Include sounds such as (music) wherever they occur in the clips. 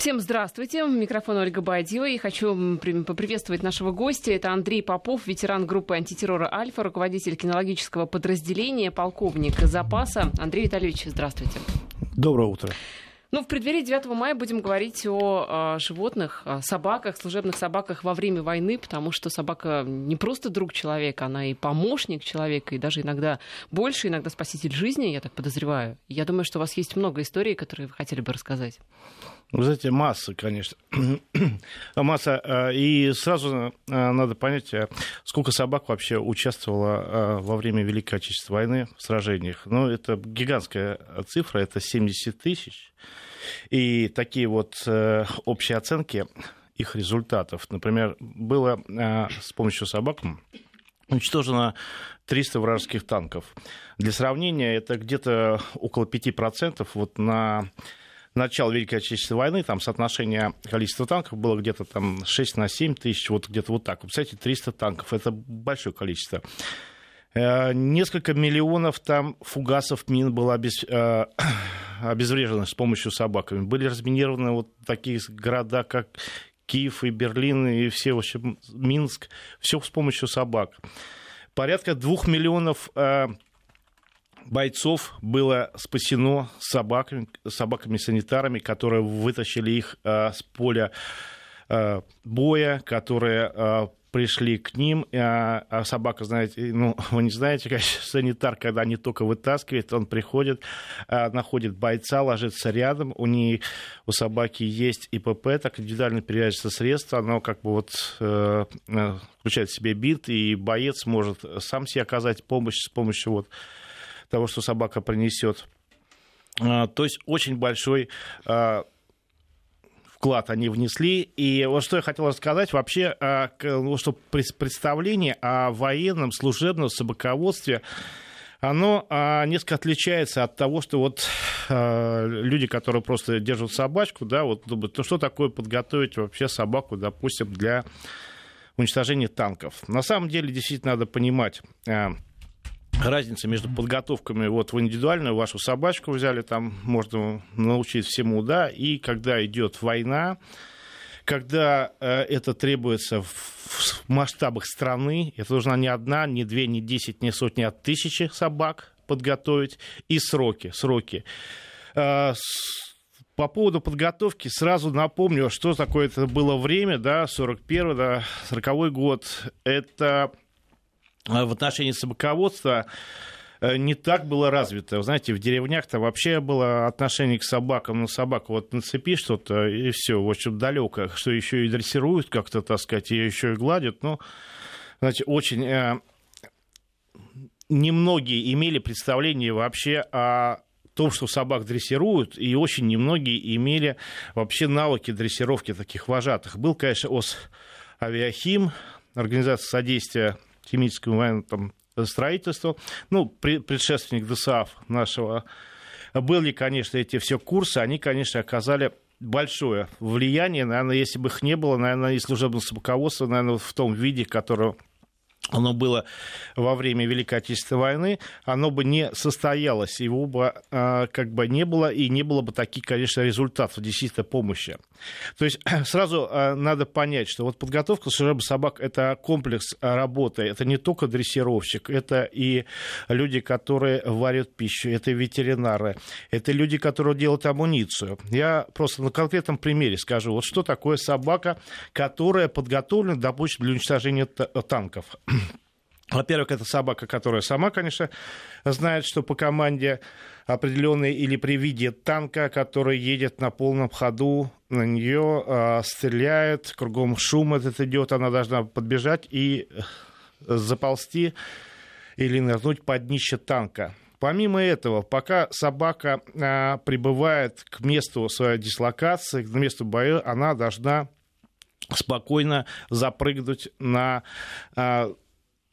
Всем здравствуйте. Микрофон Ольга Бадьева. И хочу поприветствовать нашего гостя. Это Андрей Попов, ветеран группы антитеррора «Альфа», руководитель кинологического подразделения, полковник запаса. Андрей Витальевич, здравствуйте. Доброе утро. Ну, в преддверии 9 мая будем говорить о, о животных, о собаках, служебных собаках во время войны, потому что собака не просто друг человека, она и помощник человека, и даже иногда больше, иногда спаситель жизни, я так подозреваю. Я думаю, что у вас есть много историй, которые вы хотели бы рассказать. Вы знаете, масса, конечно. (clears throat) масса. Э, и сразу э, надо понять, э, сколько собак вообще участвовало во время Великой Отечественной войны в сражениях. Ну, это гигантская цифра, это 70 тысяч. И такие вот общие оценки их результатов. Например, было с помощью собак уничтожено 300 вражеских танков. Для сравнения, это где-то около 5% вот на начала Великой Отечественной войны, там соотношение количества танков было где-то там 6 на 7 тысяч, вот где-то вот так. Представляете, 300 танков, это большое количество. Э, несколько миллионов там фугасов мин было обез... Э, (clears throat) обезврежено с помощью собаками. Были разминированы вот такие города, как Киев и Берлин, и все, в общем, Минск, все с помощью собак. Порядка двух миллионов э, бойцов было спасено собаками, собаками-санитарами, которые вытащили их э, с поля э, боя, которые э, пришли к ним, а, а собака, знаете, ну, (laughs) вы не знаете, конечно, санитар, когда они только вытаскивает, он приходит, находит бойца, ложится рядом, у нее, у собаки есть ИПП, так индивидуально перевязывается средство, оно как бы вот включает в себе бинт, и боец может сам себе оказать помощь с помощью вот того, что собака принесет. А, то есть очень большой а, вклад они внесли. И вот что я хотел рассказать, вообще, а, ну, что представление о военном служебном собаководстве оно несколько отличается от того, что вот люди, которые просто держат собачку, да, вот думают, ну что такое подготовить вообще собаку, допустим, для уничтожения танков. На самом деле, действительно, надо понимать, разница между подготовками вот в индивидуальную вашу собачку взяли, там можно научить всему, да, и когда идет война, когда э, это требуется в масштабах страны, это нужна не одна, не две, не десять, не сотни, а тысячи собак подготовить, и сроки, сроки. Э, по поводу подготовки сразу напомню, что такое это было время, да, 41 да, 40 год. Это в отношении собаководства э, не так было развито. Вы знаете, в деревнях-то вообще было отношение к собакам. Ну, собаку вот нацепи что-то, и все, общем, далеко. Что еще и дрессируют как-то, так сказать, ее еще и гладят. Ну, знаете, очень... Э, немногие имели представление вообще о том, что собак дрессируют, и очень немногие имели вообще навыки дрессировки таких вожатых. Был, конечно, ОС «Авиахим», Организация содействия химическому военному строительству, ну, предшественник ДСАФ нашего, были, конечно, эти все курсы, они, конечно, оказали большое влияние. Наверное, если бы их не было, наверное, и служебное собаководство, наверное, в том виде, которое оно было во время Великой Отечественной войны, оно бы не состоялось, его бы а, как бы не было, и не было бы таких, конечно, результатов действительно помощи. То есть (clears throat) сразу а, надо понять, что вот подготовка служебных собак – это комплекс работы, это не только дрессировщик, это и люди, которые варят пищу, это ветеринары, это люди, которые делают амуницию. Я просто на конкретном примере скажу, вот что такое собака, которая подготовлена, допустим, для уничтожения танков. (clears throat) Во-первых, это собака, которая сама, конечно, знает, что по команде определенной или при виде танка, который едет на полном ходу, на нее э, стреляет, кругом шум этот идет, она должна подбежать и э, заползти или нырнуть под днище танка. Помимо этого, пока собака э, прибывает к месту своей дислокации, к месту боя, она должна спокойно запрыгнуть на э,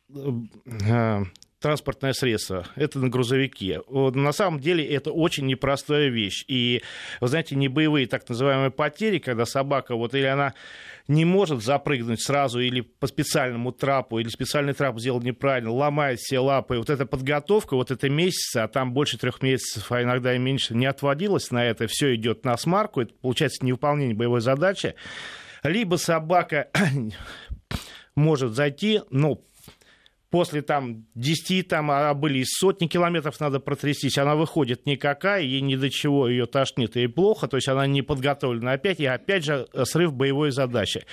Э, транспортное средство, это на грузовике. На самом деле это очень непростая вещь. И, вы знаете, не боевые так называемые потери, когда собака, вот или она не может запрыгнуть сразу или по специальному трапу, или специальный трап сделал неправильно, ломает все лапы. Вот эта подготовка, вот это месяца, а там больше трех месяцев, а иногда и меньше, не отводилась на это, все идет на смарку, это получается невыполнение боевой задачи. Либо собака (clears throat) может зайти, ну, после там 10, там, а были из сотни километров надо протрястись, она выходит никакая, ей ни до чего ее тошнит, ей плохо, то есть она не подготовлена опять, и опять же срыв боевой задачи.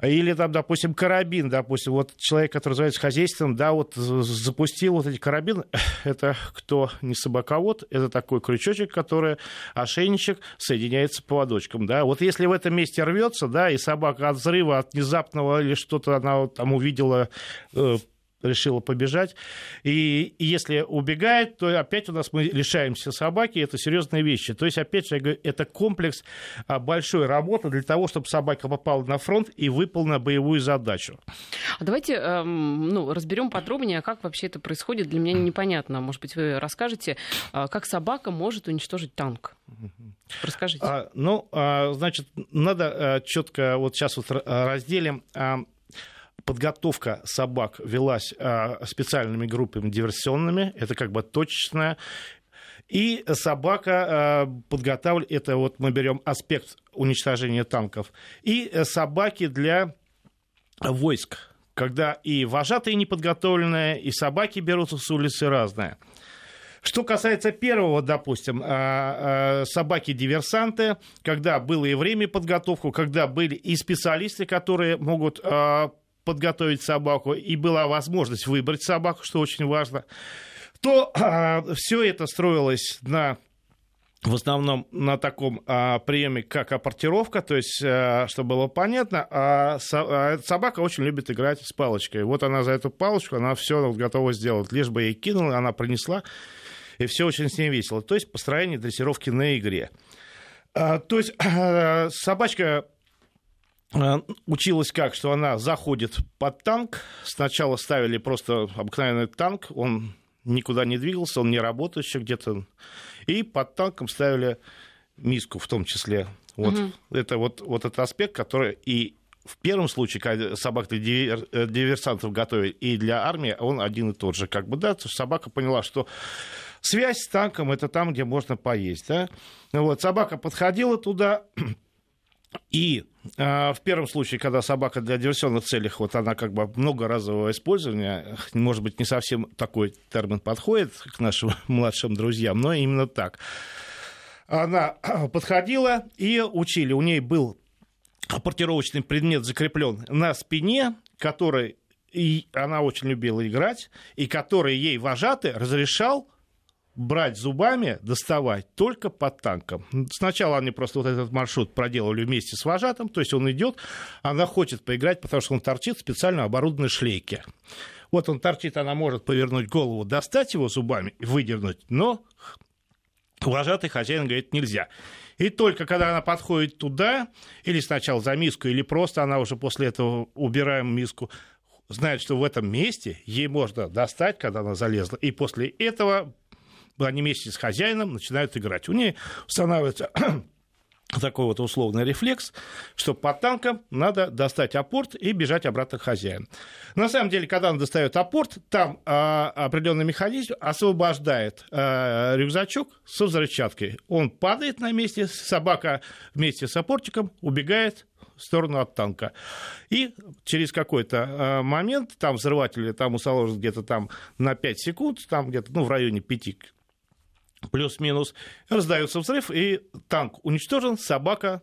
Или там, допустим, карабин, допустим, вот человек, который занимается хозяйством, да, вот запустил вот эти карабины, (laughs) это кто не собаковод, это такой крючочек, который ошейничек соединяется поводочком, да. Вот если в этом месте рвется, да, и собака от взрыва, от внезапного или что-то она там увидела э, решила побежать. И, если убегает, то опять у нас мы лишаемся собаки, это серьезные вещи. То есть, опять же, я говорю, это комплекс а, большой работы для того, чтобы собака попала на фронт и выполнила боевую задачу. А давайте эм, ну, разберем подробнее, как вообще это происходит. Для меня непонятно. Может быть, вы расскажете, а, как собака может уничтожить танк? Расскажите. А, ну, а, значит, надо четко вот сейчас вот разделим подготовка собак велась а, специальными группами диверсионными, это как бы точечная, и собака а, подготавливает, это вот мы берем аспект уничтожения танков, и собаки для войск, когда и вожатые неподготовленные, и собаки берутся с улицы разные. Что касается первого, допустим, а, собаки-диверсанты, когда было и время подготовку, когда были и специалисты, которые могут подготовить собаку, и была возможность выбрать собаку, что очень важно, то а, все это строилось на в основном на таком а, приеме, как апортировка, то есть, а, чтобы было понятно, а, со, а, собака очень любит играть с палочкой. Вот она за эту палочку, она все готова сделать. Лишь бы ей кинула, она принесла, и все очень с ней весело. То есть, построение дрессировки на игре. А, то есть, а, (clears throat) собачка училась как, что она заходит под танк. Сначала ставили просто обыкновенный танк, он никуда не двигался, он не работающий где-то. И под танком ставили миску в том числе. Вот. Угу. Это вот, вот этот аспект, который и в первом случае, когда собак для э, диверсантов готовили, и для армии, он один и тот же. Как бы, да, собака поняла, что связь с танком это там, где можно поесть. Да? Вот, собака подходила туда, и э, в первом случае, когда собака для диверсионных целей, вот она как бы многоразового использования, может быть, не совсем такой термин подходит к нашим (laughs) младшим друзьям, но именно так. Она (clears throat) подходила и учили. У ней был апортировочный предмет закреплен на спине, который и она очень любила играть, и который ей вожатый разрешал брать зубами, доставать только под танком. Сначала они просто вот этот маршрут проделали вместе с вожатым, то есть он идет, она хочет поиграть, потому что он торчит в специально оборудованной шлейке. Вот он торчит, она может повернуть голову, достать его зубами и выдернуть, но вожатый хозяин говорит, нельзя. И только когда она подходит туда, или сначала за миску, или просто она уже после этого убираем миску, знает, что в этом месте ей можно достать, когда она залезла, и после этого они вместе с хозяином начинают играть. У нее устанавливается (clears throat) такой вот условный рефлекс, что под танком надо достать апорт и бежать обратно к хозяину. На самом деле, когда он достает апорт, там а, определенный механизм освобождает а, рюкзачок со взрывчаткой. Он падает на месте, собака вместе с апортиком убегает в сторону от танка. И через какой-то а, момент, там взрыватели там усоложат где-то там на 5 секунд, там где-то ну, в районе 5 плюс-минус, раздается взрыв, и танк уничтожен, собака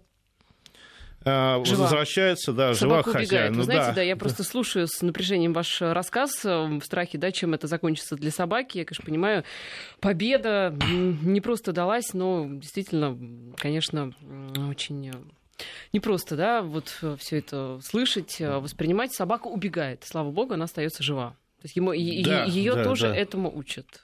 э, жива. возвращается, да, Собака жива хозяин. Вы ну, знаете, да. да, я просто слушаю с напряжением ваш рассказ э, в страхе, да, чем это закончится для собаки. Я, конечно, понимаю, победа не просто далась, но действительно, конечно, очень э, не просто, да, вот все это слышать, воспринимать. Собака убегает, слава богу, она остается жива. То есть ему, да, ее да, тоже да. этому учат.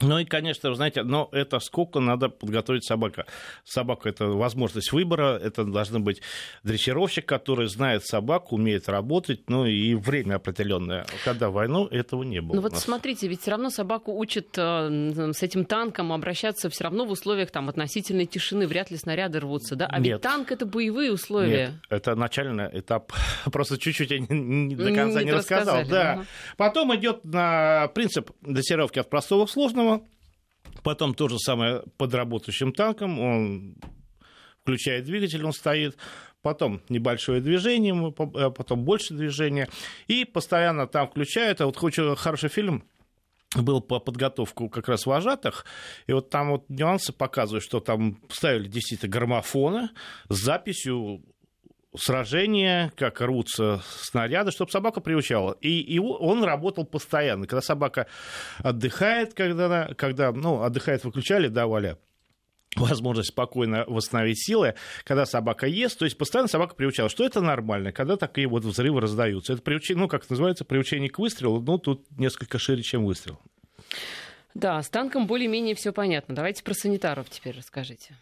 Ну и, конечно, вы знаете, но это сколько надо подготовить собака. Собака – это возможность выбора, это должен быть дрессировщик, который знает собаку, умеет работать, ну и время определенное. Когда войну, этого не было. Ну вот смотрите, ведь все равно собаку учат э, с этим танком обращаться все равно в условиях там относительной тишины, вряд ли снаряды рвутся, да? А Нет. ведь танк – это боевые условия. Нет, это начальный этап. (laughs) Просто чуть-чуть я не, до конца не, не рассказал. Да. Угу. Потом идет на принцип дрессировки от простого к сложному, Потом то же самое под работающим танком, он включает двигатель, он стоит, потом небольшое движение, э, потом больше движения, и постоянно там включают, а вот хороший фильм, был по подготовку как раз вожатых, и вот там вот нюансы показывают, что там ставили действительно граммофоны с записью сражения, как рвутся снаряды, чтобы собака приучала. И, и он работал постоянно. Когда собака отдыхает, когда, когда ну, отдыхает, выключали, давали возможность спокойно восстановить силы, когда собака ест, то есть постоянно собака приучала, что это нормально, когда такие вот взрывы раздаются. Это приучение, ну, как это называется, приучение к выстрелу, ну, тут несколько шире, чем выстрел. Да, с танком более-менее все понятно. Давайте про санитаров теперь расскажите.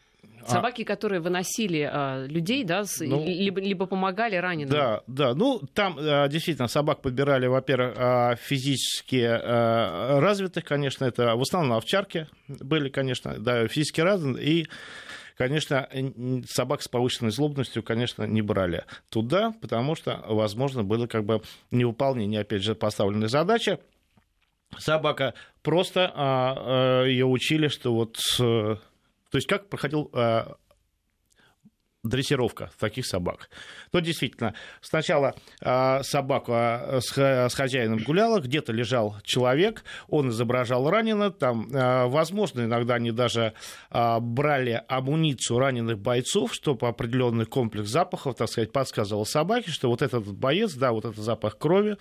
А Собаки, а... которые выносили а, людей, да, с, ну, либо, либо помогали раненым. Да, да. Ну, там а, действительно собак подбирали, во-первых, а, физически а, развитых, конечно, это в основном овчарки были, конечно, да, физически развитые, и конечно, собак с повышенной злобностью, конечно, не брали туда, потому что, возможно, было как бы невыполнение, опять же, поставленной задачи. Собака просто а, а, ее учили, что вот то есть как проходил э, дрессировка таких собак. То действительно, сначала э, собака с, с хозяином гуляла, где-то лежал человек, он изображал раненого, там, э, возможно, иногда они даже э, брали амуницию раненых бойцов, чтобы определенный комплекс запахов, так сказать, подсказывал собаке, что вот этот боец, да, вот этот запах крови, Э,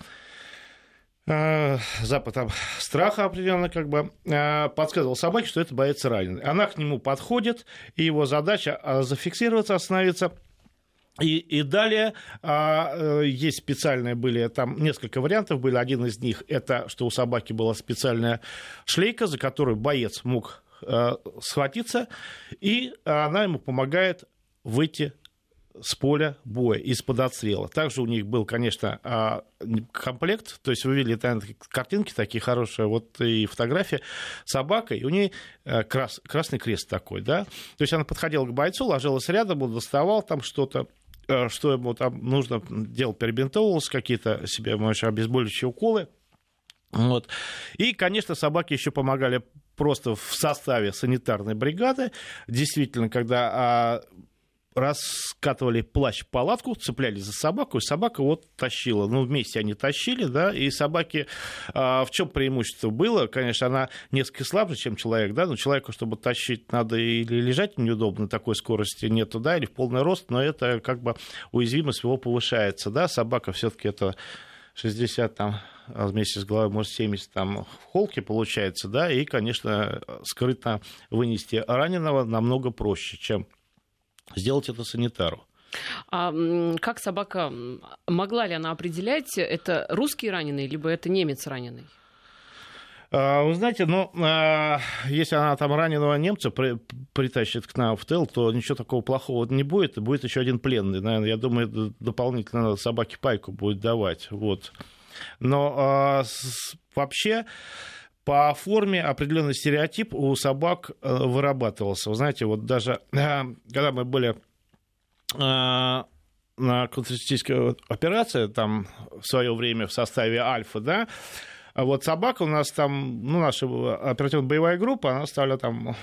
запад там, страха определенно как бы э, подсказывал собаке, что это боец раненый. Она к нему подходит, и его задача э, зафиксироваться, остановиться. И, и далее а, есть специальные были, там несколько вариантов были. Один из них это, что у собаки была специальная шлейка, за которую боец мог а, схватиться, и она ему помогает выйти с поля боя, из-под отстрела. Также у них был, конечно, а, комплект, то есть вы видели там картинки такие хорошие, вот и фотография собакой, у нее э, крас, красный крест такой, да, то есть она подходила к бойцу, ложилась рядом, он доставал там что-то, э, что ему там нужно делал, перебинтовывался, какие-то себе, может, обезболивающие уколы, вот. И, конечно, собаки еще помогали просто в составе санитарной бригады. Действительно, когда а, раскатывали плащ в палатку, цепляли за собаку, и собака вот тащила. Ну, вместе они тащили, да, и собаки... А, в чем преимущество было? Конечно, она несколько слабже, чем человек, да, но человеку, чтобы тащить, надо или лежать неудобно, такой скорости нету, да, или в полный рост, но это как бы уязвимость его повышается, да, собака все таки это 60 там вместе с головой, может, 70 там в холке получается, да, и, конечно, скрытно вынести раненого намного проще, чем сделать это санитару. А как собака, могла ли она определять, это русский раненый, либо это немец раненый? А, вы знаете, ну, а, если она там раненого немца при, притащит к нам в тыл, то ничего такого плохого не будет. Будет еще один пленный. Наверное, я думаю, дополнительно собаке пайку будет давать. Вот. Но а, вообще по форме определенный стереотип у собак э, вырабатывался. Вы знаете, вот даже э, когда мы были э, на контртеррористической операции, там в свое время в составе Альфа, да, вот собака у нас там, ну, наша оперативно-боевая группа, она стала там,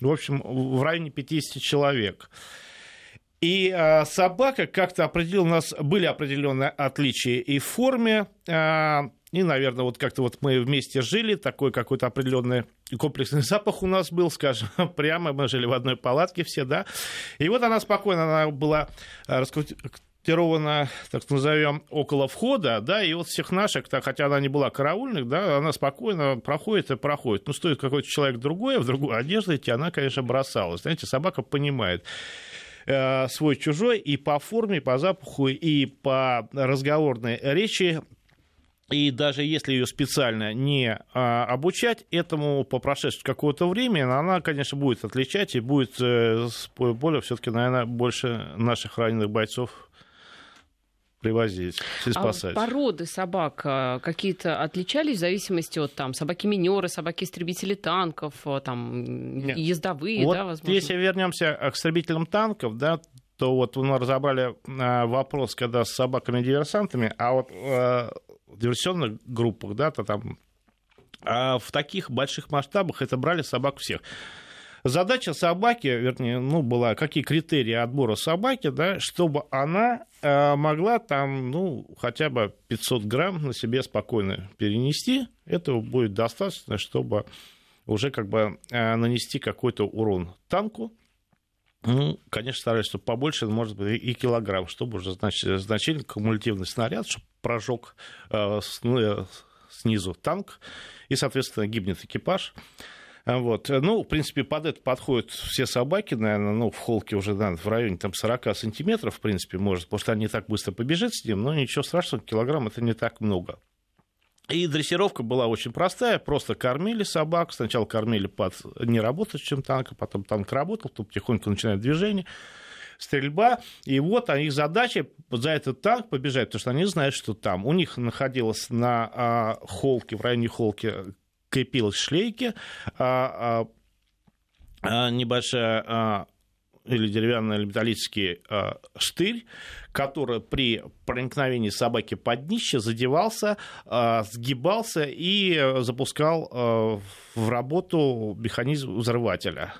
в общем, в районе 50 человек. И собака как-то определила, у нас были определенные отличия и в форме, и, наверное, вот как-то вот мы вместе жили, такой какой-то определенный комплексный (laughs) запах у нас был, скажем, (laughs) прямо мы жили в одной палатке все, да. И вот она спокойно, она была э, расквартирована, так назовем, около входа, да, и вот всех наших, так, хотя она не была караульных, да, она спокойно проходит и проходит. Ну, стоит какой-то человек другой, в другую одежду идти, она, конечно, бросалась. Знаете, собака понимает. Э, свой-чужой и по форме, по запаху, и по разговорной речи и даже если ее специально не а, обучать этому по прошествии какого-то времени, она, конечно, будет отличать и будет э, с более все-таки, наверное, больше наших раненых бойцов привозить и спасать. А породы собак а, какие-то отличались в зависимости от там собаки-минеры, собаки-истребители танков, а, там Нет. ездовые, вот да, возможно? Если вернемся к истребителям танков, да, то вот мы разобрали а, вопрос, когда с собаками-диверсантами, а вот диверсионных группах, да, то там а в таких больших масштабах это брали собак всех. Задача собаки, вернее, ну, была, какие критерии отбора собаки, да, чтобы она э, могла там, ну, хотя бы 500 грамм на себе спокойно перенести. Этого будет достаточно, чтобы уже как бы э, нанести какой-то урон танку. Ну, конечно, стараюсь, чтобы побольше, может быть, и килограмм, чтобы уже значит, значительный кумулятивный снаряд, чтобы прожег э, снизу танк, и, соответственно, гибнет экипаж. А, вот. Ну, в принципе, под это подходят все собаки, наверное, ну, в холке уже, да, в районе там 40 сантиметров, в принципе, может, потому что они так быстро побежит с ним, но ничего страшного, килограмм это не так много. И дрессировка была очень простая, просто кормили собак, сначала кормили под неработающим танком, потом танк работал, тут потихоньку начинает движение, стрельба, и вот их задача за этот танк побежать, потому что они знают, что там. У них находилась на а, холке, в районе холки крепилась шлейки, а, а, а, небольшая а, или деревянный или металлический э, штырь, который при проникновении собаки под днище задевался, э, сгибался и запускал э, в работу механизм взрывателя.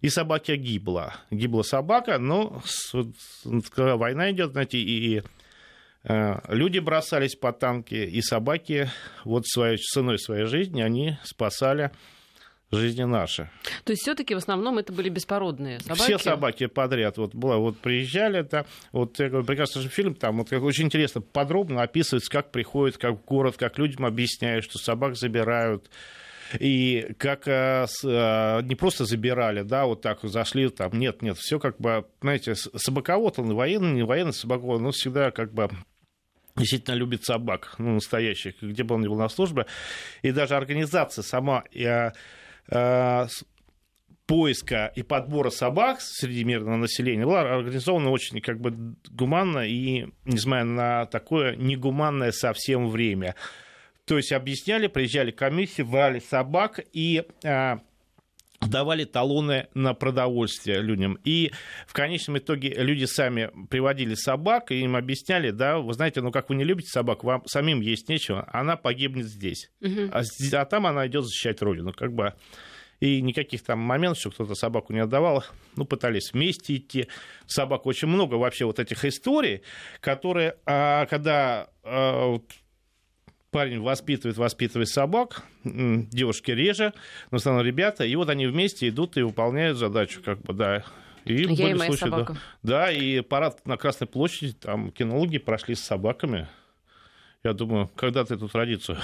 И собака гибла. Гибла собака, но с, когда война идет, знаете, и, Э, люди бросались по танки, и собаки вот своей ценой своей жизни они спасали жизни наши. То есть все-таки в основном это были беспородные собаки? Все собаки подряд. Вот, было, вот приезжали, это, вот я говорю, прекрасный же фильм, там вот, как, очень интересно, подробно описывается, как приходят, как в город, как людям объясняют, что собак забирают, и как с, а, не просто забирали, да, вот так зашли, там, нет, нет, все как бы, знаете, собаковод, он военный, не военный собаковод, но всегда как бы действительно любит собак, ну, настоящих, где бы он ни был на службе. И даже организация сама э, э, поиска и подбора собак среди мирного населения была организована очень как бы гуманно и, несмотря на такое негуманное совсем время. То есть объясняли, приезжали комиссии, брали собак и э, давали талоны на продовольствие людям. И в конечном итоге люди сами приводили собак, и им объясняли, да, вы знаете, ну как вы не любите собак, вам самим есть нечего, она погибнет здесь. Угу. А, а там она идет защищать родину. Как бы и никаких там моментов, что кто-то собаку не отдавал, ну, пытались вместе идти. Собак очень много вообще вот этих историй, которые, а, когда а, парень воспитывает, воспитывает собак, девушки реже, но в основном ребята, и вот они вместе идут и выполняют задачу, как бы, да. И Я и моя случаи, собака. Да, да, и парад на Красной площади, там кинологи прошли с собаками. Я думаю, когда ты эту традицию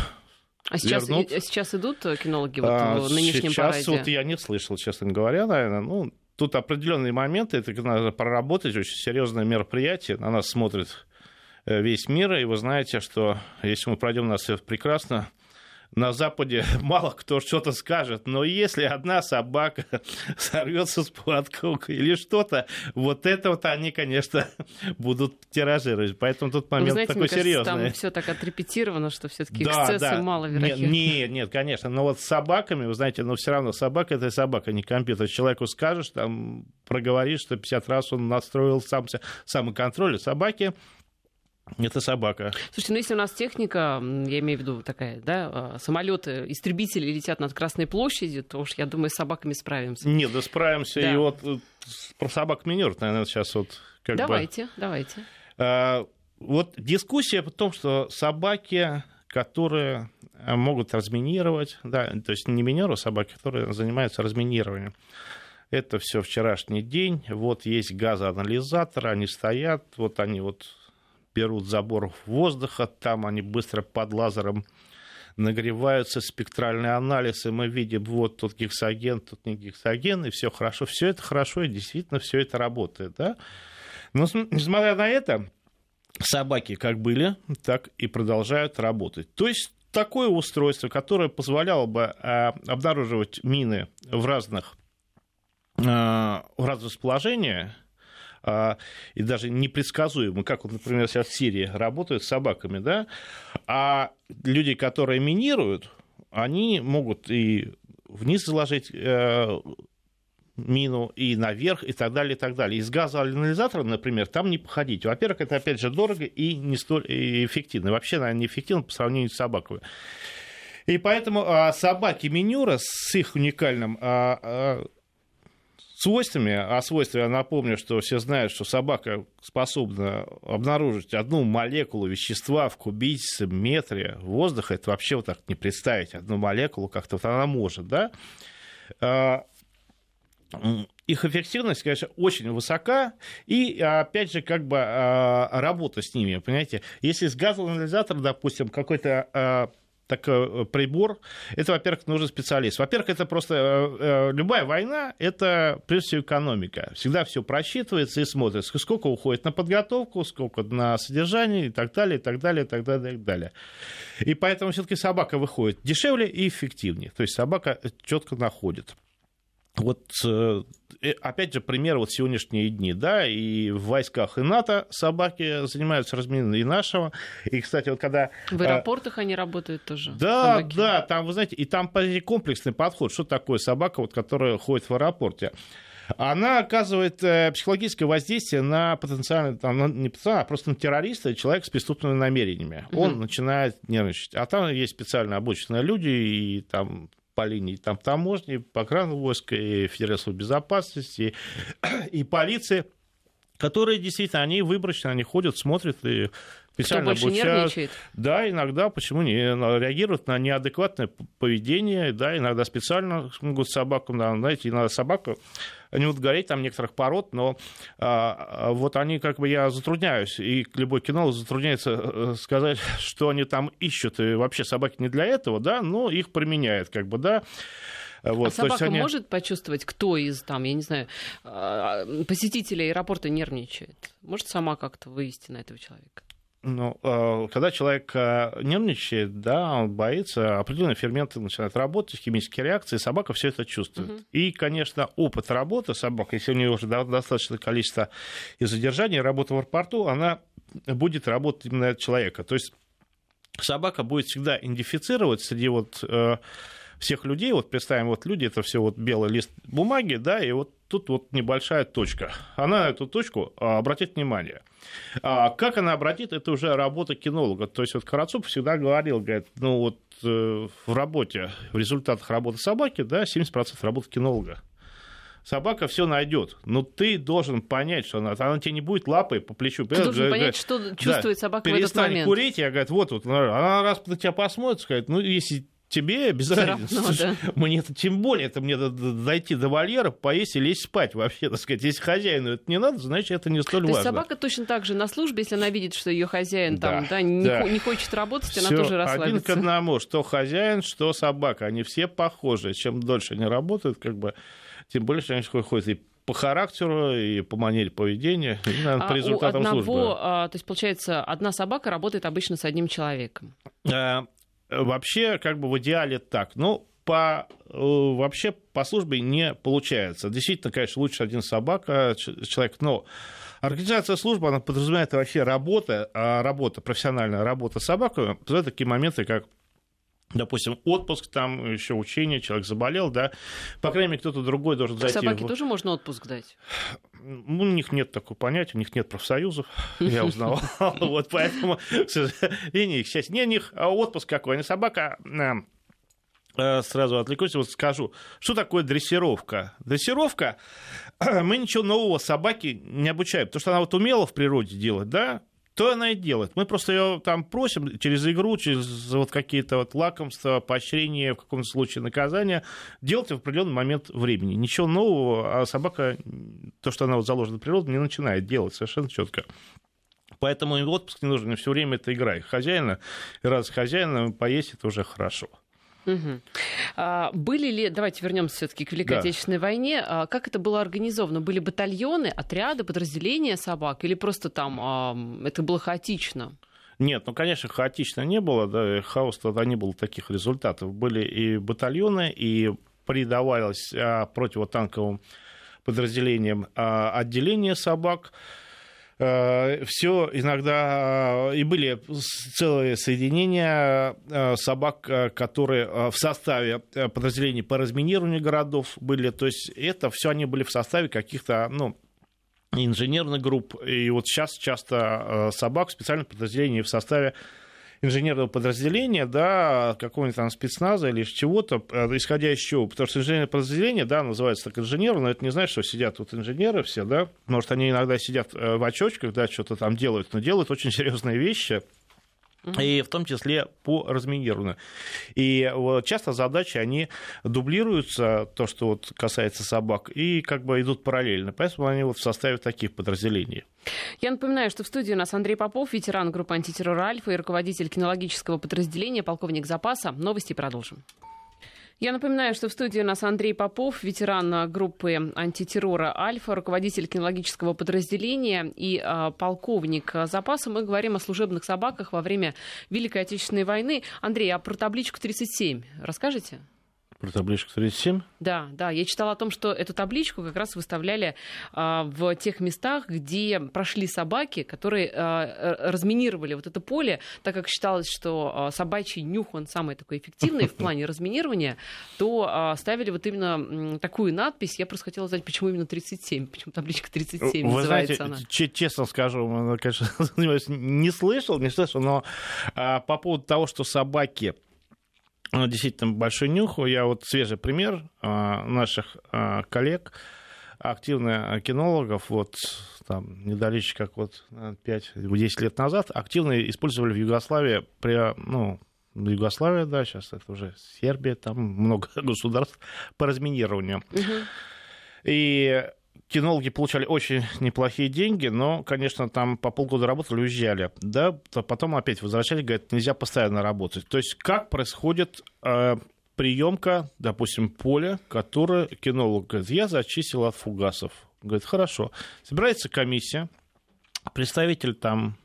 а сейчас, вернут? сейчас идут кинологи вот а, в нынешнем сейчас параде? вот я не слышал, честно говоря, наверное. Ну, тут определенные моменты, это надо проработать, очень серьезное мероприятие, на нас смотрит весь мир. И вы знаете, что если мы пройдем нас прекрасно, на Западе (laughs) мало кто что-то скажет, но если одна собака (laughs) сорвется с поводка или что-то, вот это вот они, конечно, (laughs) будут тиражировать. Поэтому тут момент знаете, такой мне серьезный. Кажется, там все так отрепетировано, что все-таки да, эксцессы да. маловероятны. Нет, нет, нет, конечно. Но вот с собаками, вы знаете, но все равно собака это собака, не компьютер. Человеку скажешь, там проговоришь, что 50 раз он настроил сам самоконтроль. Собаки это собака. Слушайте, ну если у нас техника, я имею в виду такая, да, а, самолеты, истребители летят над Красной площадью, то уж, я думаю, с собаками справимся. Нет, да справимся. Да. И вот э, про собак минер, наверное, сейчас вот как давайте, бы... Давайте, давайте. А, вот дискуссия о том, что собаки, которые э, могут разминировать, да, то есть не минеры, а собаки, которые занимаются разминированием. Это все вчерашний день. Вот есть газоанализаторы, они стоят, вот они вот берут забор воздуха, там они быстро под лазером нагреваются, спектральный анализ, и мы видим, вот тут гексоген, тут не гексоген, и все хорошо. Все это хорошо, и действительно все это работает. Да? Но несмотря на это, собаки как были, так и продолжают работать. То есть такое устройство, которое позволяло бы э, обнаруживать мины в разных э, в разных расположениях, э, и даже непредсказуемо, как, вот, например, сейчас в Сирии работают с собаками, да, а люди, которые минируют, они могут и вниз заложить мину и наверх и так далее, и так далее. Из газоанализатора, например, там не походить. Во-первых, это, опять же, дорого и не столь эффективно. Вообще, наверное, неэффективно по сравнению с собакой. И поэтому а, собаки Минюра с их уникальным а, а, свойствами, а свойства, я напомню, что все знают, что собака способна обнаружить одну молекулу вещества в кубическом метре воздуха, это вообще вот так не представить, одну молекулу как-то вот она может, да, а, их эффективность, конечно, очень высока, и, опять же, как бы а, работа с ними, понимаете, если с газоанализатора, допустим, какой-то такой э, прибор, это, во-первых, нужен специалист. Во-первых, это просто э, э, любая война, это прежде всего экономика. Всегда все просчитывается и смотрится, сколько уходит на подготовку, сколько на содержание и так далее, и так далее, и так далее, и так далее. И поэтому все-таки собака выходит дешевле и эффективнее. То есть собака четко находит вот э, опять же, пример вот сегодняшние дни, да, и в войсках и НАТО собаки занимаются разминированием и нашего. И, кстати, вот когда... В э, аэропортах а, они работают тоже? Да, собаки. да, там, вы знаете, и там комплексный подход. Что такое собака, вот, которая ходит в аэропорте? она оказывает э, психологическое воздействие на потенциально, там, не потенциально, а просто на террориста, человека с преступными намерениями. Он угу. начинает нервничать. А там есть специально обученные люди, и там по линии там, таможни, пограничного войска, и Федеральной безопасности, и (clears throat) полиции, которые действительно, они выборочно, они ходят, смотрят и специально Кто больше нервничает? Да, иногда, почему не, реагируют на неадекватное поведение, да, иногда специально могут собаку, да, знаете, иногда собака не будут говорить там некоторых пород, но а, вот они как бы я затрудняюсь, и любой кинолог затрудняется э, сказать, (laughs) что они там ищут, и вообще собаки не для этого, да, но их применяют, как бы, да. Вот, а собака они... может почувствовать, кто из там, я не знаю, а, посетителей аэропорта нервничает? Может сама как-то вывести на этого человека? Ну, э, когда человек э, нервничает, да, он боится, определенные ферменты начинают работать, химические реакции, собака все это чувствует. Угу. И, конечно, опыт работы собак, если у нее уже достаточное количество и задержания, работы в аэропорту, она будет работать именно от человека. То есть собака будет всегда идентифицировать среди вот э, всех людей, вот представим, вот люди, это все вот белый лист бумаги, да, и вот тут вот небольшая точка. Она на эту точку а, обратит внимание. А как она обратит, это уже работа кинолога. То есть вот Карацуп всегда говорил, говорит, ну вот э, в работе, в результатах работы собаки, да, 70% работы кинолога. Собака все найдет, но ты должен понять, что она, она тебе не будет лапой по плечу. Ты должен говорит, понять, что чувствует да, собака в этот момент. курить, я говорю, вот, вот, она раз на тебя посмотрит, скажет, ну, если тебе без разницы. Да. Мне это тем более, это мне дойти до вольера, поесть и лечь спать вообще, так сказать. Если хозяину это не надо, значит, это не столь То важно. Есть собака точно так же на службе, если она видит, что ее хозяин да, там, да, не, да. не хочет работать, Всё она тоже расслабится. один к одному, что хозяин, что собака. Они все похожи. Чем дольше они работают, как бы, тем больше они ходят и по характеру, и по манере поведения, и, наверное, по результатам а у одного, службы. А, то есть, получается, одна собака работает обычно с одним человеком. А, вообще, как бы в идеале так. Ну, по, э, вообще по службе не получается. Действительно, конечно, лучше один собака, человек, но организация службы, она подразумевает вообще работа, а работа, профессиональная работа с собакой, позволяет такие моменты, как допустим, отпуск, там еще учение, человек заболел, да, по крайней мере, кто-то другой должен зайти. Собаке тоже можно отпуск дать? Ну, у них нет такого понятия, у них нет профсоюзов, (laughs) я узнал. (laughs) Вот поэтому, к сожалению, их счастье. Не, у них а отпуск какой, они собака э, сразу отвлекусь, вот скажу, что такое дрессировка? Дрессировка, (clears throat) мы ничего нового собаки не обучаем, потому что она вот умела в природе делать, да, то она и делает. Мы просто ее там просим через игру, через вот какие-то вот лакомства, поощрения, в каком-то случае наказания, делать в определенный момент времени. Ничего нового, а собака, то, что она вот заложена в природу, не начинает делать совершенно четко. Поэтому отпуск не нужен, все время это игра. И хозяина, и раз хозяина поесть, это уже хорошо. Угу. А, были ли, давайте вернемся все-таки к Великой да. Отечественной войне, а, как это было организовано? Были батальоны, отряды, подразделения собак или просто там а, это было хаотично? Нет, ну, конечно, хаотично не было, да, хаос тогда не было таких результатов. Были и батальоны, и придавалось а, противотанковым подразделениям а, отделение собак. А, все иногда и были целые соединения собак, которые в составе подразделений по разминированию городов были. То есть это все они были в составе каких-то ну, инженерных групп. И вот сейчас часто собак в специальном подразделении в составе инженерного подразделения, да, какого-нибудь там спецназа или чего-то, э, исходя из чего. Потому что инженерное подразделение, да, называется так инженером, но это не значит, что сидят тут инженеры все, да. Может, они иногда сидят э, в очочках, да, что-то там делают, но делают очень (laughs) серьезные вещи, и в том числе по разминированию. И вот часто задачи, они дублируются, то, что вот касается собак, и как бы идут параллельно. Поэтому они вот в составе таких подразделений. Я напоминаю, что в студии у нас Андрей Попов, ветеран группы антитеррора «Альфа» и руководитель кинологического подразделения, полковник запаса. Новости продолжим. Я напоминаю, что в студии у нас Андрей Попов, ветеран группы антитеррора «Альфа», руководитель кинологического подразделения и э, полковник запаса. Мы говорим о служебных собаках во время Великой Отечественной войны. Андрей, а про табличку 37 расскажете? Про табличку 37? Да, да. Я читала о том, что эту табличку как раз выставляли а, в тех местах, где прошли собаки, которые а, разминировали вот это поле, так как считалось, что а, собачий нюх, он самый такой эффективный в (laughs) плане разминирования, то а, ставили вот именно такую надпись. Я просто хотела знать, почему именно 37, почему табличка 37 Вы называется знаете, она. Честно скажу, конечно, (laughs) не слышал, не слышал, но а, по поводу того, что собаки действительно большой нюх. Я вот свежий пример а, наших а, коллег, активных кинологов, вот там недалече, как вот 5-10 лет назад, активно использовали в Югославии при, ну, Югославия, да, сейчас это уже Сербия, там много (laughs) государств по разминированию. Угу. И кинологи получали очень неплохие деньги, но, конечно, там по полгода работали, уезжали. Да, потом опять возвращались, говорят, нельзя постоянно работать. То есть как происходит э, приемка, допустим, поля, которое кинолог говорит, я зачистил от фугасов. Говорит, хорошо. Собирается комиссия, представитель там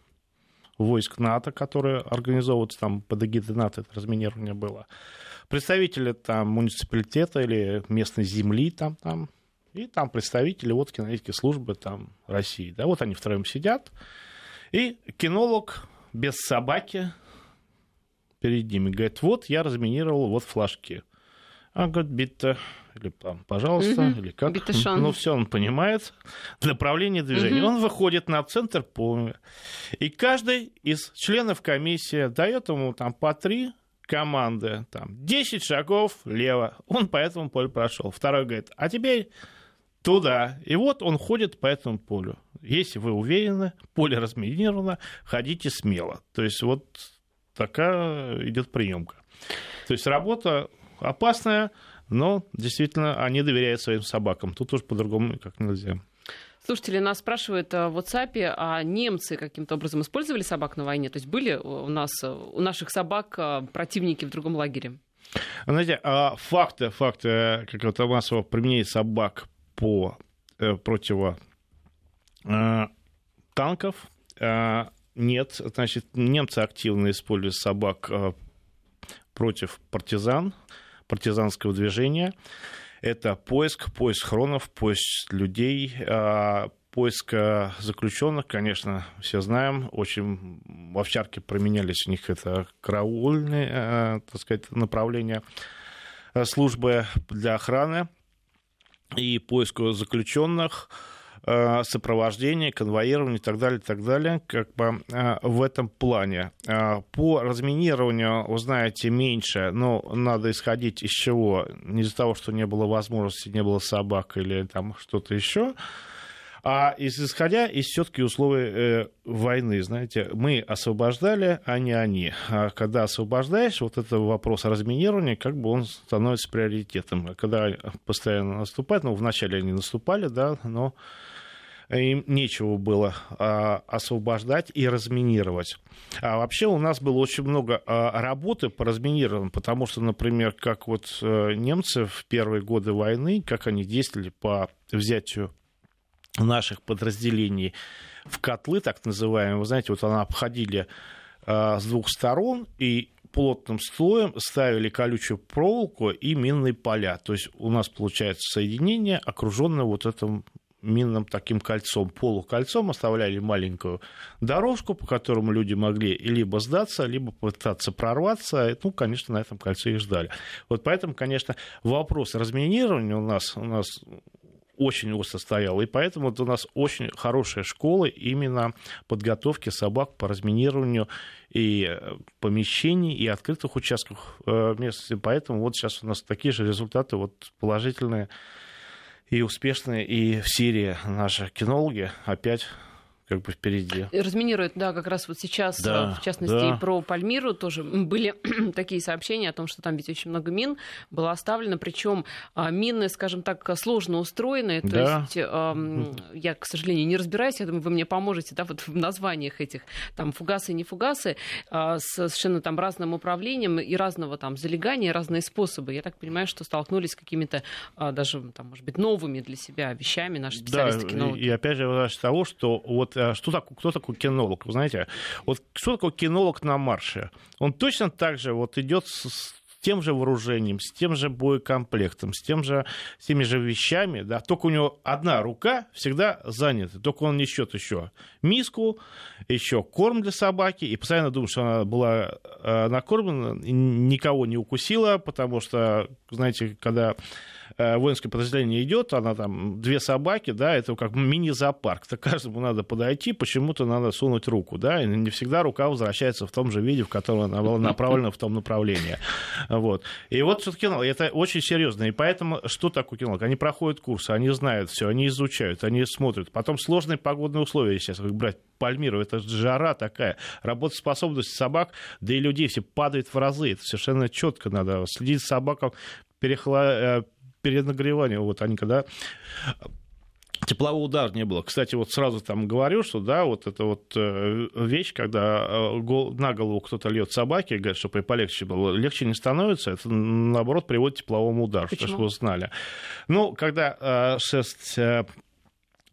войск НАТО, которые организовываются там под эгидой НАТО, это разминирование было, представители там муниципалитета или местной земли там, там и там представители вот кинологической службы там, России. Да, вот они втроем сидят. И кинолог без собаки перед ними говорит, вот я разминировал вот флажки. А говорит, bitte, или там, пожалуйста, угу. или как. Bitte schön. Ну, все он понимает. Направление движения. Угу. Он выходит на центр поля. И каждый из членов комиссии дает ему там по три команды. Там, 10 шагов лево. Он по этому полю прошел. Второй говорит, а теперь туда. И вот он ходит по этому полю. Если вы уверены, поле разминировано, ходите смело. То есть вот такая идет приемка. То есть работа опасная, но действительно они доверяют своим собакам. Тут уж по-другому как нельзя. Слушатели нас спрашивают в WhatsApp, а немцы каким-то образом использовали собак на войне? То есть были у нас, у наших собак а, противники в другом лагере? Знаете, а факты, факты какого-то массового применения собак по э, противо э, танков. Э, нет, значит, немцы активно используют собак э, против партизан, партизанского движения. Это поиск, поиск хронов, поиск людей, поиск заключенных, конечно, все знаем, очень в овчарке променялись у них это караульные, так сказать, направления службы для охраны и поиску заключенных, э, сопровождение, конвоирование и так далее, и так далее, как бы э, в этом плане. Э, по разминированию, вы знаете, меньше, но надо исходить из чего? Не из-за того, что не было возможности, не было собак или там что-то еще, а исходя из все-таки условий э, войны, знаете, мы освобождали, а не они. А когда освобождаешь, вот это вопрос разминирования, как бы он становится приоритетом. А когда постоянно наступают, ну, вначале они наступали, да, но им нечего было а, освобождать и разминировать. А вообще у нас было очень много а, работы по разминированию, потому что, например, как вот а, немцы в первые годы войны, как они действовали по взятию наших подразделений в котлы, так называемые, вы знаете, вот они обходили а, с двух сторон и плотным слоем ставили колючую проволоку и минные поля. То есть у нас получается соединение, окруженное вот этим минным таким кольцом, полукольцом, оставляли маленькую дорожку, по которому люди могли либо сдаться, либо пытаться прорваться. Ну, конечно, на этом кольце и ждали. Вот поэтому, конечно, вопрос разминирования у нас, у нас очень остро стоял. И поэтому вот у нас очень хорошая школа именно подготовки собак по разминированию и э, помещений, и открытых участков э, местности. Поэтому вот сейчас у нас такие же результаты вот положительные и успешные, и в Сирии наши кинологи опять как бы впереди. Разминируют, да, как раз вот сейчас, да, в частности, да. и про Пальмиру тоже были (clears throat) такие сообщения о том, что там ведь очень много мин было оставлено, причем а, мины, скажем так, сложно устроены, то да. есть я, к сожалению, не разбираюсь, я думаю, вы мне поможете, да, вот в названиях этих, там, фугасы и не фугасы, а, с совершенно там разным управлением и разного там залегания, разные способы. Я так понимаю, что столкнулись с какими-то а, даже, там, может быть, новыми для себя вещами наши специалисты да, и опять же, того, что вот Э, что такое, кто такой кинолог? Вы знаете, вот что такое кинолог на марше? Он точно так же вот идет с тем же вооружением, с тем же боекомплектом, с, тем же, с теми же вещами, да, только у него одна рука всегда занята, только он несет еще миску, еще корм для собаки, и постоянно думает, что она была э, накормлена, никого не укусила, потому что, знаете, когда Э, воинское подразделение идет, она там две собаки, да, это как мини-зоопарк. То каждому надо подойти, почему-то надо сунуть руку, да, и не всегда рука возвращается в том же виде, в котором она была направлена в том направлении. Вот. И вот все-таки это очень серьезно. И поэтому что такое кинолог? Они проходят курсы, они знают все, они изучают, они смотрят. Потом сложные погодные условия сейчас, как брать Пальмиру, это жара такая, работоспособность собак, да и людей все падает в разы. Это совершенно четко надо следить за собаком, перехла э, перенагревания. Вот они когда теплового удара не было. Кстати, вот сразу там говорю, что да, вот это вот э, вещь, когда э, на голову кто-то льет собаки, говорят, чтобы и полегче было, легче не становится, это наоборот приводит к тепловому удару, Почему? чтобы вы знали. Ну, когда э, шерсть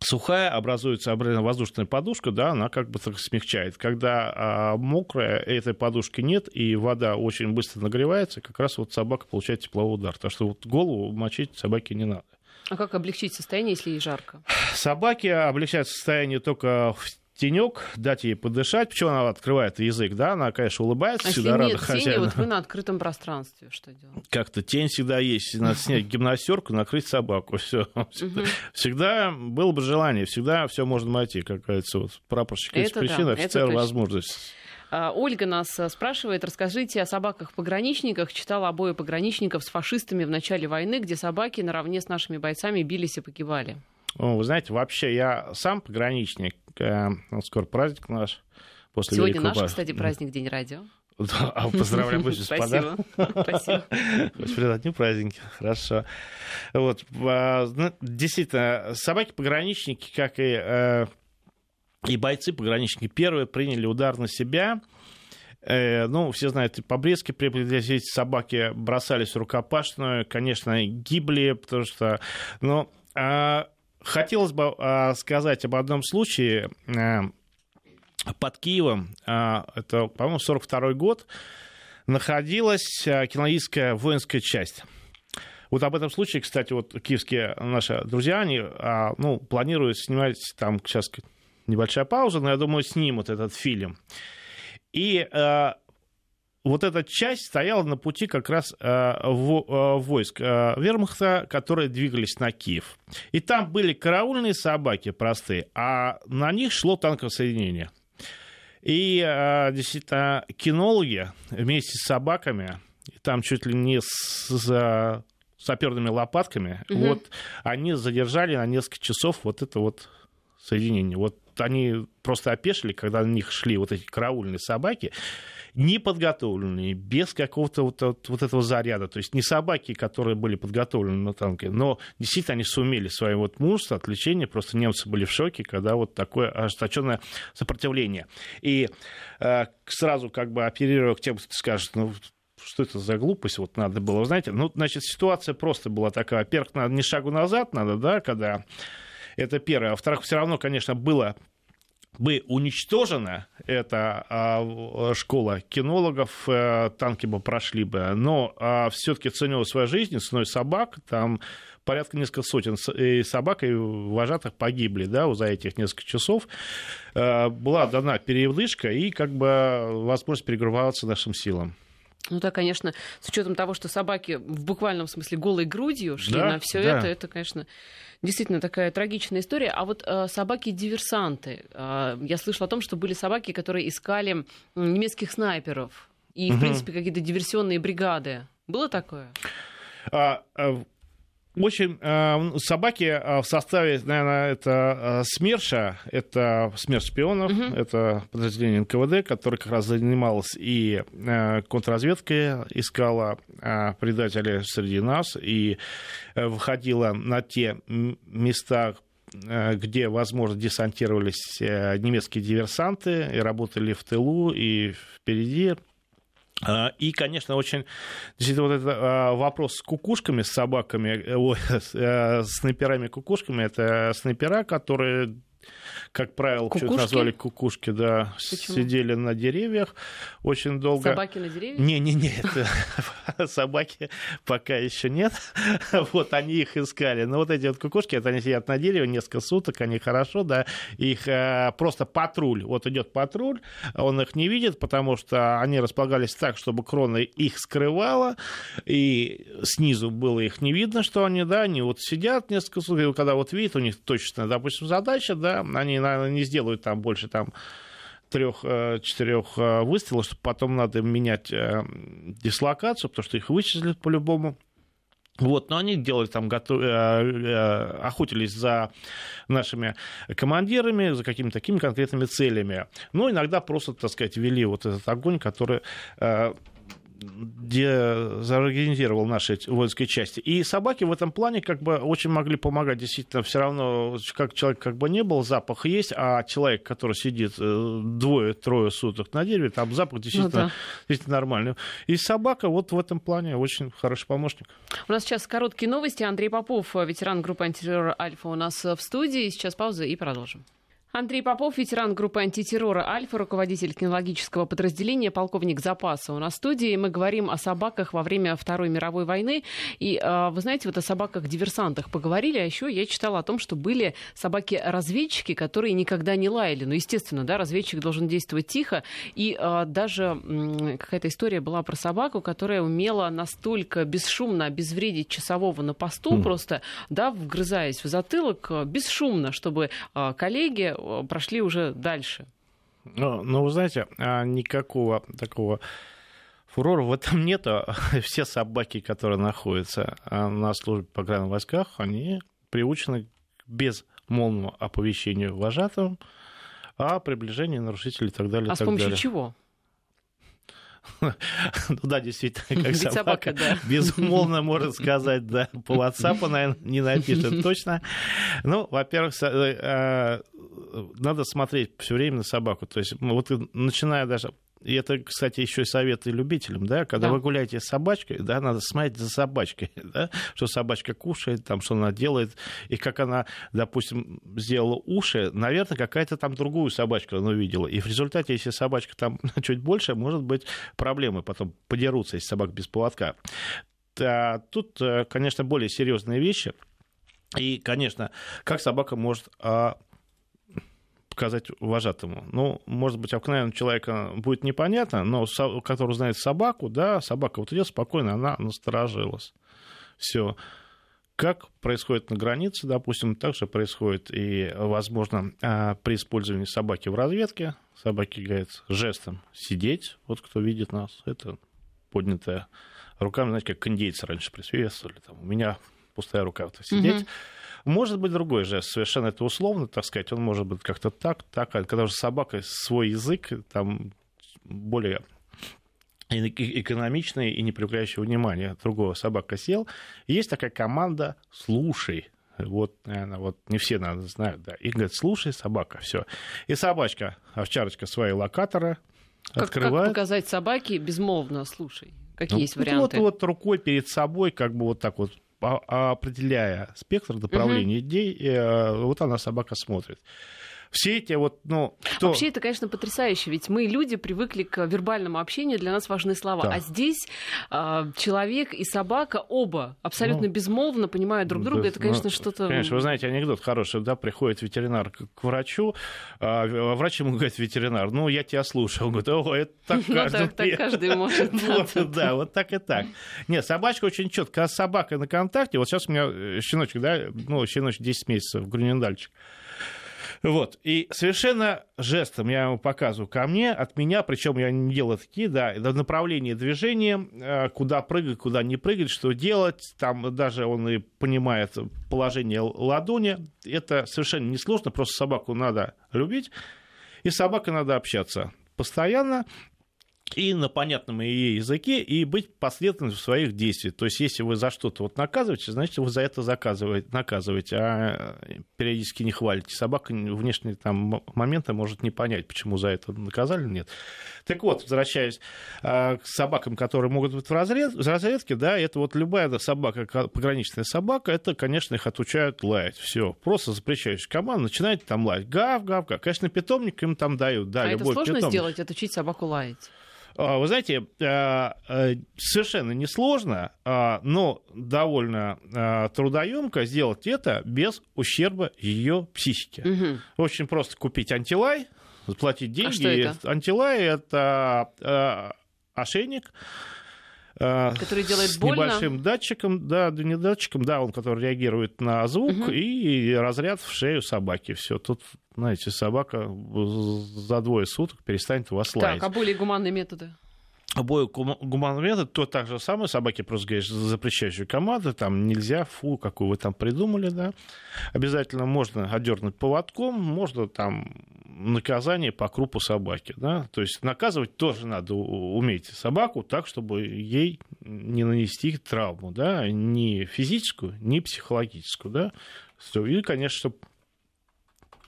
сухая, образуется воздушная подушка, да, она как бы так смягчает. Когда а, мокрая, этой подушки нет, и вода очень быстро нагревается, как раз вот собака получает тепловой удар. Так что вот голову мочить собаке не надо. А как облегчить состояние, если ей жарко? Собаки облегчают состояние только в тенек, дать ей подышать. Почему она открывает язык, да? Она, конечно, улыбается, а всегда рада нет хозяину. Тени, вот вы (laughs) на открытом пространстве что делаете? Как-то тень всегда есть. Надо снять гимнастерку, накрыть собаку. (laughs) Все. Всегда было бы желание, всегда все можно найти, как говорится, вот прапорщик из причин, офицер возможность. А, Ольга нас э, спрашивает, расскажите о собаках-пограничниках. Читала обои пограничников с фашистами в начале войны, где собаки наравне с нашими бойцами бились и погибали. Вы знаете, вообще я сам пограничник. Э, скоро праздник наш. После Сегодня наш, кстати, праздник День радио. (laughs) Да, а поздравляем, господа. Спасибо. (laughs) Спасибо. Очень праздники, хорошо. Вот, а, ну, действительно, собаки-пограничники, как и, э, и бойцы-пограничники, первые приняли удар на себя. Э, ну, все знают, и по Брестке эти собаки бросались в рукопашную, конечно, гибли, потому что... Ну, а, хотелось бы а, сказать об одном случае э, под Киевом, а, это, по-моему, 42 год, находилась а, кинологическая воинская часть. Вот об этом случае, кстати, вот киевские наши друзья, они ну, планируют снимать там сейчас небольшая пауза, но я думаю, снимут этот фильм. И вот эта часть стояла на пути как раз э, э, войск э, вермахта, которые двигались на Киев. И там были караульные собаки простые, а на них шло танковое соединение. И действительно кинологи вместе с собаками, там чуть ли не с, с саперными лопатками, угу. вот они задержали на несколько часов вот это вот соединение. Вот они просто опешили, когда на них шли вот эти караульные собаки, неподготовленные, без какого-то вот, вот, вот этого заряда. То есть не собаки, которые были подготовлены на танке, но действительно они сумели своим вот мужество, отвлечение. Просто немцы были в шоке, когда вот такое ожесточенное сопротивление. И э, сразу как бы оперируя к тем, кто скажет, ну, что это за глупость, вот надо было, знаете, ну, значит, ситуация просто была такая, во-первых, надо не шагу назад надо, да, когда это первое, во-вторых, все равно, конечно, было бы уничтожена эта а, школа кинологов, а, танки бы прошли бы, но а, все-таки ценила свою жизнь ценой собак, там порядка несколько сотен и собак и вожатых погибли да, за этих несколько часов. Была дана передышка и как бы возможность перегруппироваться нашим силам. Ну да, конечно, с учетом того, что собаки в буквальном смысле голой грудью шли да, на все да. это, это, конечно, действительно такая трагичная история. А вот э, собаки-диверсанты. Э, я слышала о том, что были собаки, которые искали немецких снайперов. И, угу. в принципе, какие-то диверсионные бригады. Было такое? А, а очень э, собаки э, в составе, наверное, это э, СМЕРШа, это СМЕРШ шпионов, угу. это подразделение НКВД, которое как раз занималось и контрразведкой, искала предателей среди нас и выходила на те места, где, возможно, десантировались немецкие диверсанты и работали в тылу и впереди и, конечно, очень вот этот а, вопрос с кукушками, с собаками, э, (laughs) с э, снайперами-кукушками, это снайпера, которые как правило, что назвали кукушки, да, Почему? сидели на деревьях очень долго. Собаки на деревьях? Не-не-не, (laughs) собаки пока еще нет. (laughs) Вот они их искали. Но вот эти вот кукушки, это они сидят на дереве несколько суток, они хорошо, да, их э, просто патруль, вот идет патруль, он их не видит, потому что они располагались так, чтобы крона их скрывала, и снизу было их не видно, что они, да, они вот сидят несколько суток, когда вот видят, у них точно, допустим, задача, да, они, наверное, не сделают там больше там трех-четырех э, выстрелов, чтобы потом надо менять э, дислокацию, потому что их вычислят по-любому. Вот, но они делали там, готов... Э, охотились за нашими командирами, за какими-то такими конкретными целями. Но иногда просто, так сказать, вели вот этот огонь, который где заорганизировал наши воинские части. И собаки в этом плане как бы очень могли помогать. Действительно, все равно, как человек как бы не был, запах есть, а человек, который сидит э, двое-трое суток на дереве, там запах действительно, ну, да. действительно нормальный. И собака вот в этом плане очень хороший помощник. У нас сейчас короткие новости. Андрей Попов, ветеран группы антитеррора «Альфа» у нас в студии. Сейчас пауза и продолжим. Андрей Попов, ветеран группы антитеррора «Альфа», руководитель кинологического подразделения, полковник запаса у нас в студии. Мы говорим о собаках во время Второй мировой войны. И а, вы знаете, вот о собаках-диверсантах поговорили, а еще я читала о том, что были собаки-разведчики, которые никогда не лаяли. Ну, естественно, да, разведчик должен действовать тихо. И а, даже какая-то история была про собаку, которая умела настолько бесшумно обезвредить часового на посту, mm. просто, да, вгрызаясь в затылок, бесшумно, чтобы а, коллеги Э, прошли уже дальше. Ну, ну вы знаете, а никакого такого фурора в этом нет. (laughs) Все собаки, которые находятся а, на службе по пограничных войсках, они приучены без молному оповещению вожатым о приближении нарушителей и так далее. А с помощью далее. чего? (laughs) Ну да, действительно, как собака, собака да. безумолвно может сказать, да, по WhatsApp, наверное, не напишет точно. Ну, во-первых, э, э, надо смотреть все время на собаку. То есть, вот начиная даже и это, кстати, еще и советы любителям, да, когда да. вы гуляете с собачкой, да, надо смотреть за собачкой, (laughs) да, что собачка кушает, там, что она делает, и как она, допустим, сделала уши, наверное, какая-то там другую собачку она увидела. И в результате, если собачка там (laughs) чуть больше, может быть проблемы потом подерутся, если собака без поводка. А тут, э, конечно, более серьезные вещи. И, конечно, как собака может а, показать вожатому. Ну, может быть, обыкновенному человека будет непонятно, но который знает собаку, да, собака вот идет спокойно, она насторожилась. Все. Как происходит на границе, допустим, так же происходит и, возможно, а, при использовании собаки в разведке. Собаки говорят жестом сидеть, вот кто видит нас, это поднятая руками, знаете, как индейцы раньше приветствовали. Там, у меня пустая рука вот, сидеть. Угу. Может быть другой жест, совершенно это условно, так сказать, он может быть как-то так, так, а когда уже собака свой язык, там более экономичный и не привлекающий внимания другого собака сел. есть такая команда «слушай». Вот, наверное, вот не все, наверное, знают, да. И говорят, слушай, собака, все. И собачка, овчарочка свои локаторы как, открывает. Как показать собаке безмолвно, слушай? Какие ну, есть варианты? Вот, вот рукой перед собой, как бы вот так вот определяя спектр направлений угу. идей, э, вот она собака смотрит все эти вот, ну... Кто... Вообще это, конечно, потрясающе, ведь мы, люди, привыкли к вербальному общению, для нас важны слова. Да. А здесь э, человек и собака оба абсолютно ну, безмолвно понимают друг друга. Да, это, конечно, ну, что-то... Конечно, вы знаете, анекдот хороший, да, приходит ветеринар к, к врачу, а врач ему говорит, ветеринар, ну, я тебя слушаю. Он говорит, о, это так (laughs) каждый... Ну, так каждый может. (laughs) Да, вот так и так. Нет, собачка очень четко. Когда собака на контакте, вот сейчас у меня щеночек, да, ну, щеночек 10 месяцев, грунендальчик, вот. И совершенно жестом я ему показываю ко мне, от меня, причем я не делаю такие, да, направление движения, э, куда прыгать, куда не прыгать, что делать. Там даже он и понимает положение ладони. Это совершенно несложно, просто собаку надо любить, и с собакой надо общаться постоянно и на понятном ей языке, и быть последовательным в своих действиях. То есть, если вы за что-то вот наказываете, значит, вы за это заказываете, наказываете, а периодически не хвалите. Собака внешние там моменты может не понять, почему за это наказали, нет. Так вот, возвращаясь а, к собакам, которые могут быть в, разрез, в разрезке, да, это вот любая собака, пограничная собака, это, конечно, их отучают лаять. Все, просто запрещаешь команду, начинает там лаять. Гав, гав, гав. Конечно, питомник им там дают. Да, а это сложно питомник. сделать, отучить собаку лаять? А, вы знаете, э, э, совершенно несложно, а, но довольно а, трудоемко сделать это без ущерба ее психике. Угу. Очень просто купить антилай, заплатить деньги. А что это? Антилай это ошейник, который делает с больно. небольшим датчиком, да, не датчиком, да, он который реагирует на звук угу. и разряд в шею собаки. Все, тут знаете, собака за двое суток перестанет вас лаять. Так, а более гуманные методы? Обои гуманный метод, то так же самое, собаки просто говоришь, запрещающую команду, там нельзя, фу, какую вы там придумали, да. Обязательно можно одернуть поводком, можно там наказание по крупу собаки, да. То есть наказывать тоже надо уметь собаку так, чтобы ей не нанести травму, да, ни физическую, ни психологическую, да. И, конечно, чтобы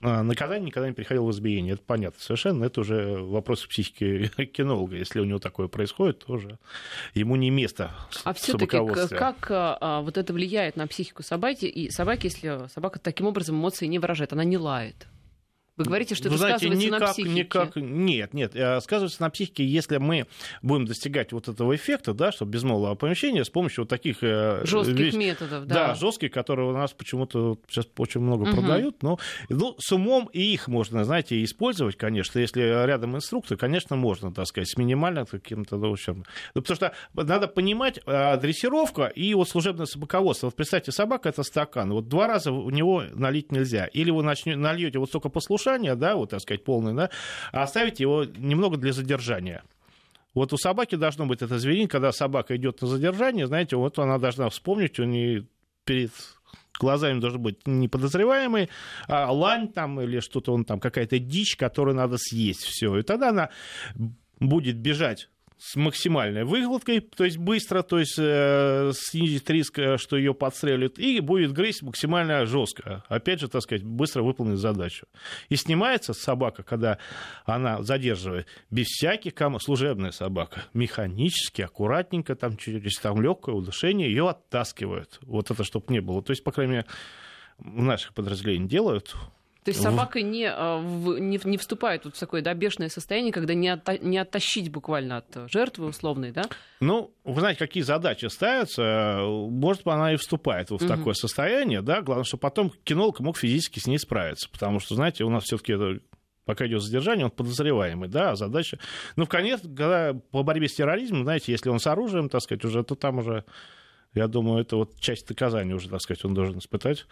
наказание никогда не приходило в избиение. Это понятно совершенно. Это уже вопрос психики (laughs) кинолога. Если у него такое происходит, то уже ему не место А все-таки как а, а, вот это влияет на психику собаки? И собаки, если собака таким образом эмоции не выражает, она не лает. Вы говорите, что Вы это знаете, сказывается никак, на психике? Никак, нет, нет, э, сказывается на психике, если мы будем достигать вот этого эффекта, да, что безмолвного помещения с помощью вот таких... Э, жестких весь, методов, да. Да, жестких, которые у нас почему-то сейчас очень много угу. продают, но ну, с умом и их можно, знаете, использовать, конечно, если рядом инструктор, конечно, можно, так сказать, с минимальным каким-то, ну, ну, потому что надо понимать э, дрессировка и вот служебное собаководство. Вот представьте, собака — это стакан, вот два раза в него налить нельзя, или вы начнете, нальете вот столько послушания, послушания, да, вот, так сказать, полный, да, а оставить его немного для задержания. Вот у собаки должно быть это зверин, когда собака идет на задержание, знаете, вот она должна вспомнить, у нее перед глазами должен быть не подозреваемый, а лань там или что-то он там, какая-то дичь, которую надо съесть, все. И тогда она будет бежать с максимальной выгладкой, то есть быстро, то есть э, снизить риск, э, что ее подстрелят, и будет грызть максимально жестко. Опять же, так сказать, быстро выполнить задачу. И снимается собака, когда она задерживает, без всяких ком... служебная собака, механически, аккуратненько, там через там легкое удушение ее оттаскивают. Вот это чтобы не было. То есть, по крайней мере, в наших подразделениях делают то есть собака не, а, не, не вступает вот в такое да, бешеное состояние, когда не, отта, не оттащить буквально от жертвы условной, да? Ну, вы знаете, какие задачи ставятся, может, она и вступает вот в угу. такое состояние, да, главное, чтобы потом кинолог мог физически с ней справиться, потому что, знаете, у нас все таки пока идет задержание, он подозреваемый, да, а задача... Ну, в конец, когда по борьбе с терроризмом, знаете, если он с оружием, так сказать, уже, то там уже, я думаю, это вот часть наказания уже, так сказать, он должен испытать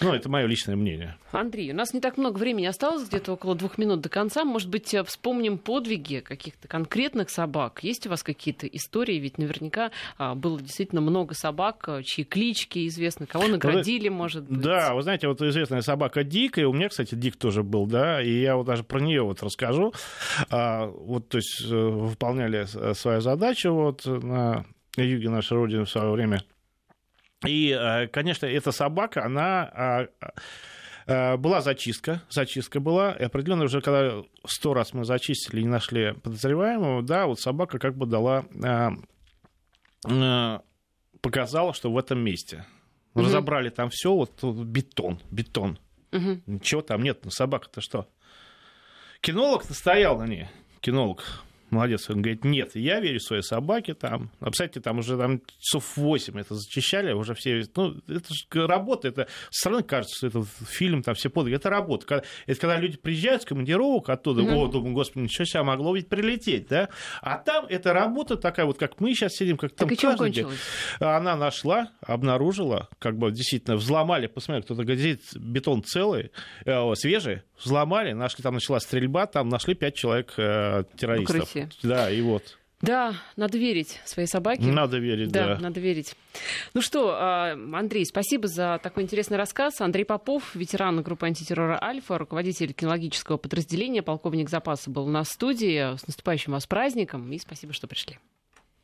Ну, это мое личное мнение. Андрей, у нас не так много времени осталось, где-то около двух минут до конца. Может быть, э, вспомним подвиги каких-то конкретных собак? Есть у вас какие-то истории? Ведь наверняка а, было действительно много собак, э, чьи клички известны, кого наградили, вы, может быть. Да, вы знаете, вот известная собака Дик, и у меня, кстати, Дик тоже был, да, и я вот даже про нее вот расскажу. А, вот, то есть, э, выполняли свою задачу вот на юге нашей Родины в свое время и, э, конечно, эта собака, она а, а, была зачистка, зачистка была, и определенно уже когда сто раз мы зачистили и не нашли подозреваемого, да, вот собака как бы дала, а, показала, что в этом месте. Угу. Разобрали там все, вот бетон, бетон. Угу. Ничего там нет, ну собака-то что? Кинолог стоял на ней, кинолог молодец. Он говорит, нет, я верю своей собаке там. А, кстати, там уже там часов 8 это зачищали, уже все, ну, это же работа, это со стороны кажется, что это фильм, там все подвиги, это работа. Это когда люди приезжают с командировок оттуда, mm-hmm. о, думаю, господи, ничего себе, могло ведь прилететь, да? А там это работа такая, вот как мы сейчас сидим, как там так каждый день. Она нашла, обнаружила, как бы действительно взломали, посмотрели, кто-то говорит, бетон целый, э, свежий, взломали, нашли, там началась стрельба, там нашли пять человек э, террористов. Укрытие. Да, и вот. Да, надо верить своей собаке. Надо верить, да. Да, надо верить. Ну что, а, Андрей, спасибо за такой интересный рассказ. Андрей Попов, ветеран группы антитеррора «Альфа», руководитель кинологического подразделения, полковник запаса был на студии. С наступающим вас праздником и спасибо, что пришли.